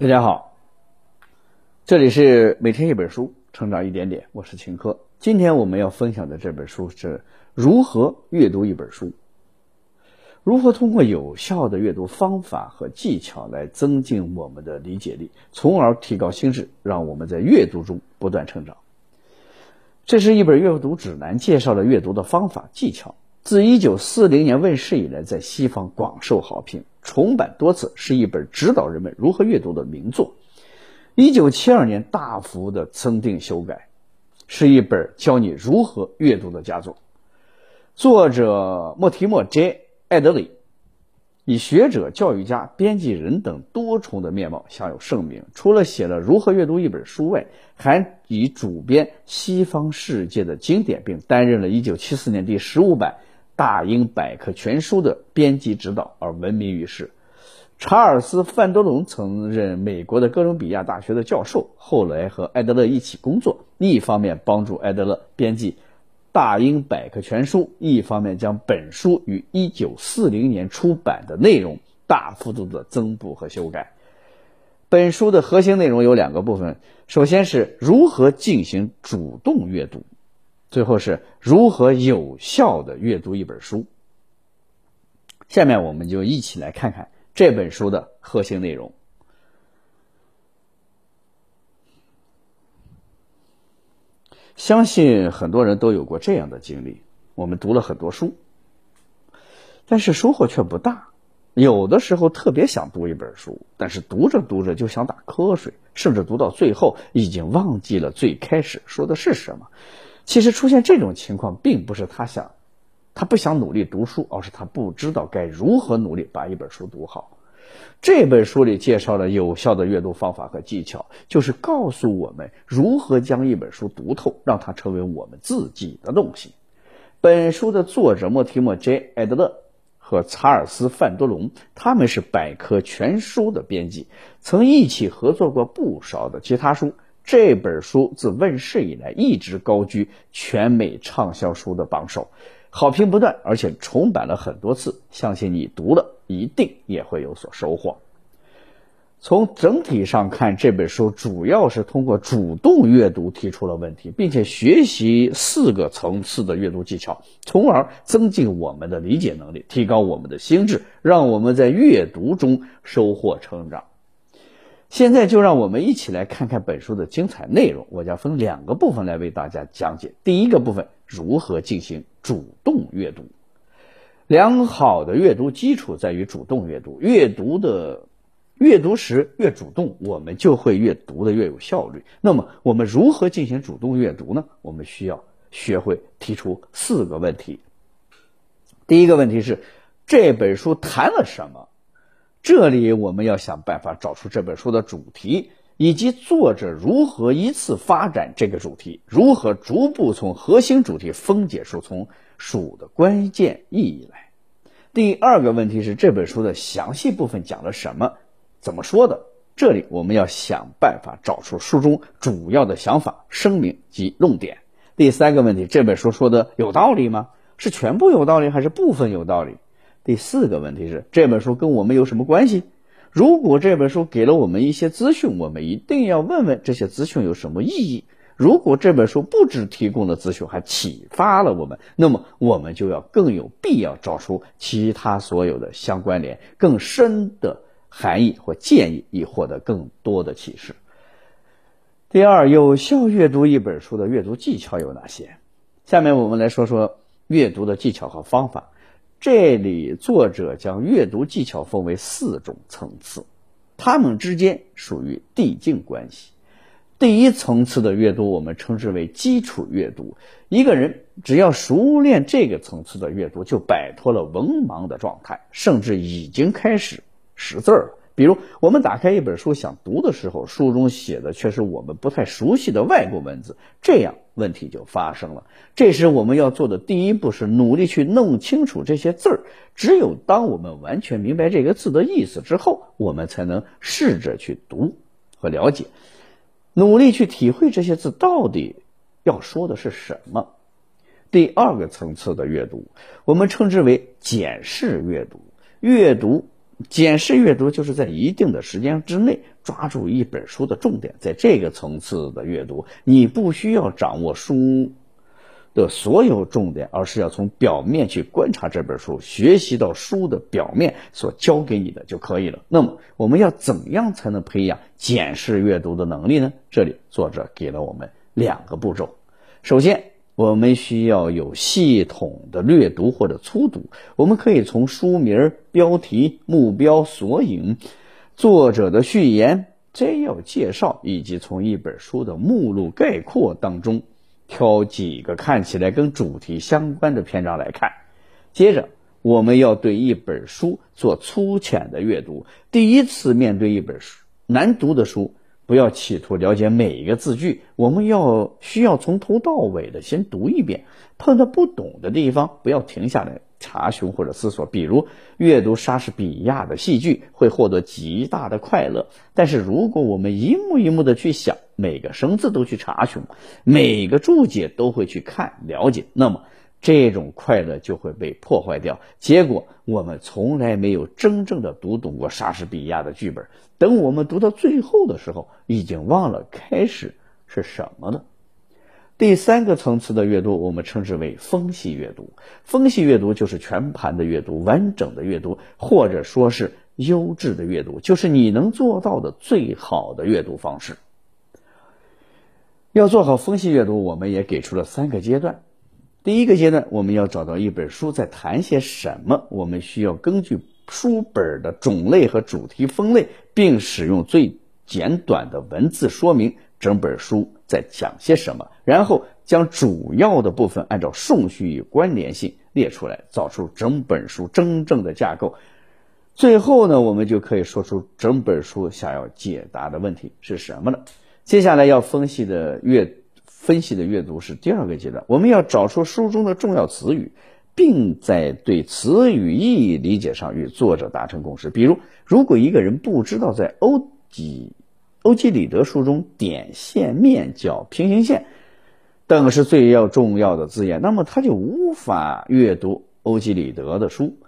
大家好，这里是每天一本书，成长一点点，我是秦科。今天我们要分享的这本书是如何阅读一本书，如何通过有效的阅读方法和技巧来增进我们的理解力，从而提高心智，让我们在阅读中不断成长。这是一本阅读指南，介绍了阅读的方法技巧。自一九四零年问世以来，在西方广受好评，重版多次，是一本指导人们如何阅读的名作。一九七二年大幅的增订修改，是一本教你如何阅读的佳作。作者莫提莫 ·J· 艾德里。以学者、教育家、编辑人等多重的面貌享有盛名。除了写了如何阅读一本书外，还以主编西方世界的经典，并担任了一九七四年第十五版。大英百科全书的编辑指导而闻名于世。查尔斯·范多龙曾任美国的哥伦比亚大学的教授，后来和艾德勒一起工作，一方面帮助艾德勒编辑《大英百科全书》，一方面将本书于1940年出版的内容大幅度的增补和修改。本书的核心内容有两个部分，首先是如何进行主动阅读。最后是如何有效的阅读一本书。下面我们就一起来看看这本书的核心内容。相信很多人都有过这样的经历：我们读了很多书，但是收获却不大。有的时候特别想读一本书，但是读着读着就想打瞌睡，甚至读到最后已经忘记了最开始说的是什么。其实出现这种情况，并不是他想，他不想努力读书，而是他不知道该如何努力把一本书读好。这本书里介绍了有效的阅读方法和技巧，就是告诉我们如何将一本书读透，让它成为我们自己的东西。本书的作者莫提莫 ·J· 艾德勒和查尔斯·范多龙，他们是百科全书的编辑，曾一起合作过不少的其他书。这本书自问世以来一直高居全美畅销书的榜首，好评不断，而且重版了很多次。相信你读了一定也会有所收获。从整体上看，这本书主要是通过主动阅读提出了问题，并且学习四个层次的阅读技巧，从而增进我们的理解能力，提高我们的心智，让我们在阅读中收获成长。现在就让我们一起来看看本书的精彩内容。我将分两个部分来为大家讲解。第一个部分，如何进行主动阅读。良好的阅读基础在于主动阅读。阅读的阅读时越主动，我们就会越读的越有效率。那么，我们如何进行主动阅读呢？我们需要学会提出四个问题。第一个问题是，这本书谈了什么？这里我们要想办法找出这本书的主题，以及作者如何依次发展这个主题，如何逐步从核心主题分解出从书的关键意义来。第二个问题是这本书的详细部分讲了什么，怎么说的？这里我们要想办法找出书中主要的想法、声明及论点。第三个问题，这本书说的有道理吗？是全部有道理，还是部分有道理？第四个问题是这本书跟我们有什么关系？如果这本书给了我们一些资讯，我们一定要问问这些资讯有什么意义。如果这本书不只提供了资讯，还启发了我们，那么我们就要更有必要找出其他所有的相关联、更深的含义或建议，以获得更多的启示。第二，有效阅读一本书的阅读技巧有哪些？下面我们来说说阅读的技巧和方法。这里作者将阅读技巧分为四种层次，它们之间属于递进关系。第一层次的阅读，我们称之为基础阅读。一个人只要熟练这个层次的阅读，就摆脱了文盲的状态，甚至已经开始识字了。比如，我们打开一本书想读的时候，书中写的却是我们不太熟悉的外国文字，这样问题就发生了。这时，我们要做的第一步是努力去弄清楚这些字儿。只有当我们完全明白这个字的意思之后，我们才能试着去读和了解，努力去体会这些字到底要说的是什么。第二个层次的阅读，我们称之为检视阅读。阅读。检视阅读就是在一定的时间之内抓住一本书的重点，在这个层次的阅读，你不需要掌握书的所有重点，而是要从表面去观察这本书，学习到书的表面所教给你的就可以了。那么，我们要怎样才能培养检视阅读的能力呢？这里作者给了我们两个步骤，首先。我们需要有系统的略读或者粗读。我们可以从书名、标题、目标、索引、作者的序言、摘要介绍，以及从一本书的目录概括当中挑几个看起来跟主题相关的篇章来看。接着，我们要对一本书做粗浅的阅读。第一次面对一本书难读的书。不要企图了解每一个字句，我们要需要从头到尾的先读一遍。碰到不懂的地方，不要停下来查询或者思索。比如阅读莎士比亚的戏剧会获得极大的快乐，但是如果我们一幕一幕的去想，每个生字都去查询，每个注解都会去看了解，那么。这种快乐就会被破坏掉，结果我们从来没有真正的读懂过莎士比亚的剧本。等我们读到最后的时候，已经忘了开始是什么了。第三个层次的阅读，我们称之为分析阅读。分析阅读就是全盘的阅读、完整的阅读，或者说是优质的阅读，就是你能做到的最好的阅读方式。要做好分析阅读，我们也给出了三个阶段。第一个阶段，我们要找到一本书在谈些什么。我们需要根据书本的种类和主题分类，并使用最简短的文字说明整本书在讲些什么。然后将主要的部分按照顺序与关联性列出来，找出整本书真正的架构。最后呢，我们就可以说出整本书想要解答的问题是什么了。接下来要分析的阅。分析的阅读是第二个阶段，我们要找出书中的重要词语，并在对词语意义理解上与作者达成共识。比如，如果一个人不知道在欧几欧几里得书中点、线、面、角、平行线等是最要重要的字眼，那么他就无法阅读欧几里得的书。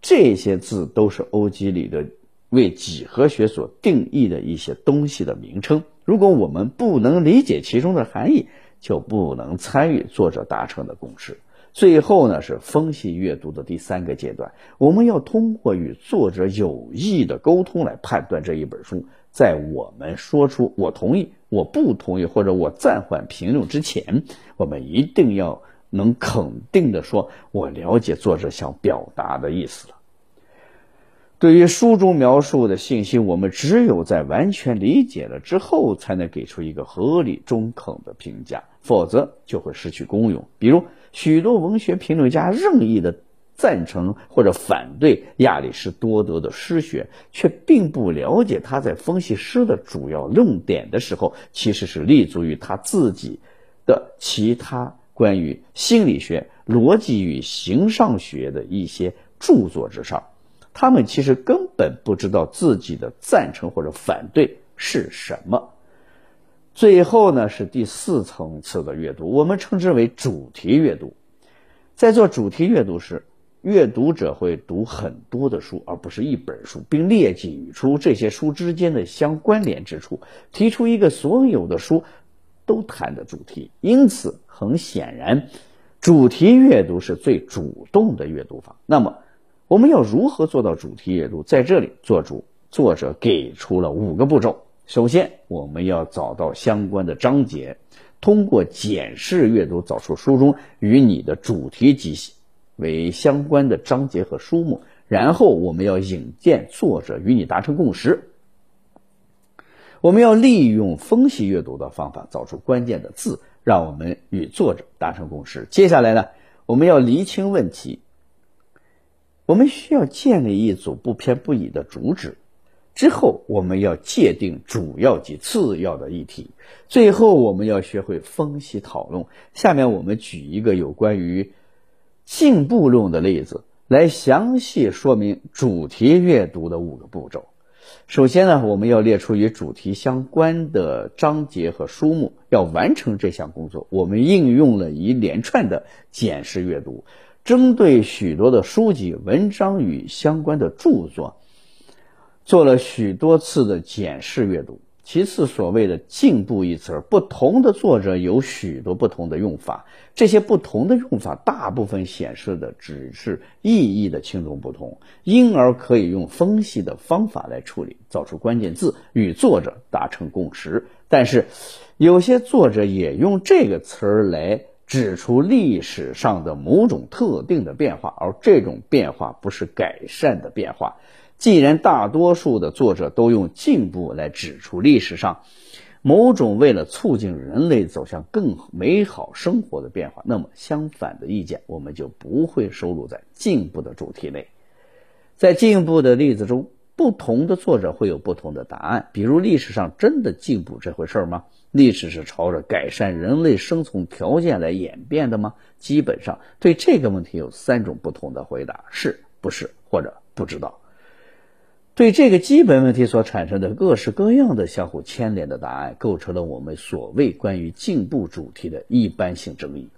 这些字都是欧几里得为几何学所定义的一些东西的名称。如果我们不能理解其中的含义，就不能参与作者达成的共识。最后呢，是分析阅读的第三个阶段，我们要通过与作者有意的沟通来判断这一本书。在我们说出“我同意”“我不同意”或者“我暂缓评论”之前，我们一定要能肯定的说：“我了解作者想表达的意思了。”对于书中描述的信息，我们只有在完全理解了之后，才能给出一个合理中肯的评价，否则就会失去功用。比如，许多文学评论家任意的赞成或者反对亚里士多德的诗学，却并不了解他在分析诗的主要论点的时候，其实是立足于他自己的其他关于心理学、逻辑与形上学的一些著作之上。他们其实根本不知道自己的赞成或者反对是什么。最后呢，是第四层次的阅读，我们称之为主题阅读。在做主题阅读时，阅读者会读很多的书，而不是一本书，并列举出这些书之间的相关联之处，提出一个所有的书都谈的主题。因此，很显然，主题阅读是最主动的阅读法。那么，我们要如何做到主题阅读？在这里，作主作者给出了五个步骤。首先，我们要找到相关的章节，通过检视阅读找出书中与你的主题极为相关的章节和书目。然后，我们要引荐作者与你达成共识。我们要利用分析阅读的方法找出关键的字，让我们与作者达成共识。接下来呢，我们要厘清问题。我们需要建立一组不偏不倚的主旨，之后我们要界定主要及次要的议题，最后我们要学会分析讨论。下面我们举一个有关于进步论的例子，来详细说明主题阅读的五个步骤。首先呢，我们要列出与主题相关的章节和书目。要完成这项工作，我们应用了一连串的检视阅读。针对许多的书籍、文章与相关的著作，做了许多次的检视阅读。其次，所谓的“进步”一词儿，不同的作者有许多不同的用法，这些不同的用法大部分显示的只是意义的轻重不同，因而可以用分析的方法来处理，找出关键字，与作者达成共识。但是，有些作者也用这个词儿来指出历史上的某种特定的变化，而这种变化不是改善的变化。既然大多数的作者都用进步来指出历史上某种为了促进人类走向更美好生活的变化，那么相反的意见我们就不会收录在进步的主题内。在进步的例子中，不同的作者会有不同的答案。比如，历史上真的进步这回事吗？历史是朝着改善人类生存条件来演变的吗？基本上，对这个问题有三种不同的回答：是、不是或者不知道。对这个基本问题所产生的各式各样的相互牵连的答案，构成了我们所谓关于进步主题的一般性争议。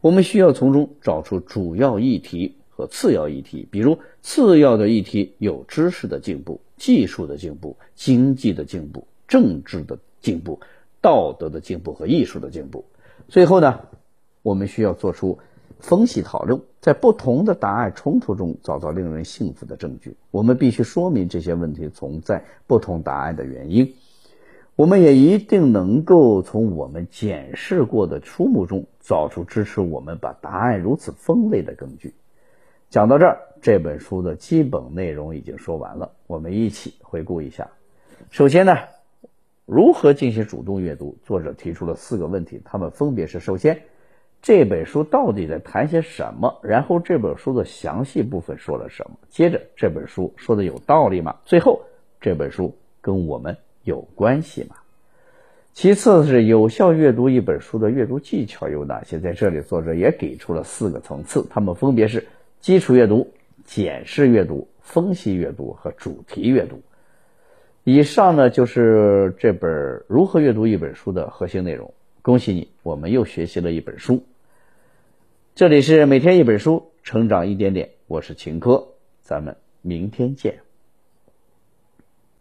我们需要从中找出主要议题和次要议题。比如，次要的议题有知识的进步、技术的进步、经济的进步、政治的进步、道德的进步和艺术的进步。最后呢，我们需要做出。分析讨论，在不同的答案冲突中找到令人信服的证据。我们必须说明这些问题存在不同答案的原因。我们也一定能够从我们检视过的书目中找出支持我们把答案如此分类的根据。讲到这儿，这本书的基本内容已经说完了。我们一起回顾一下。首先呢，如何进行主动阅读？作者提出了四个问题，他们分别是：首先。这本书到底在谈些什么？然后这本书的详细部分说了什么？接着这本书说的有道理吗？最后这本书跟我们有关系吗？其次是有效阅读一本书的阅读技巧有哪些？在这里作者也给出了四个层次，它们分别是基础阅读、检视阅读、分析阅读和主题阅读。以上呢就是这本如何阅读一本书的核心内容。恭喜你，我们又学习了一本书。这里是每天一本书，成长一点点。我是秦科，咱们明天见。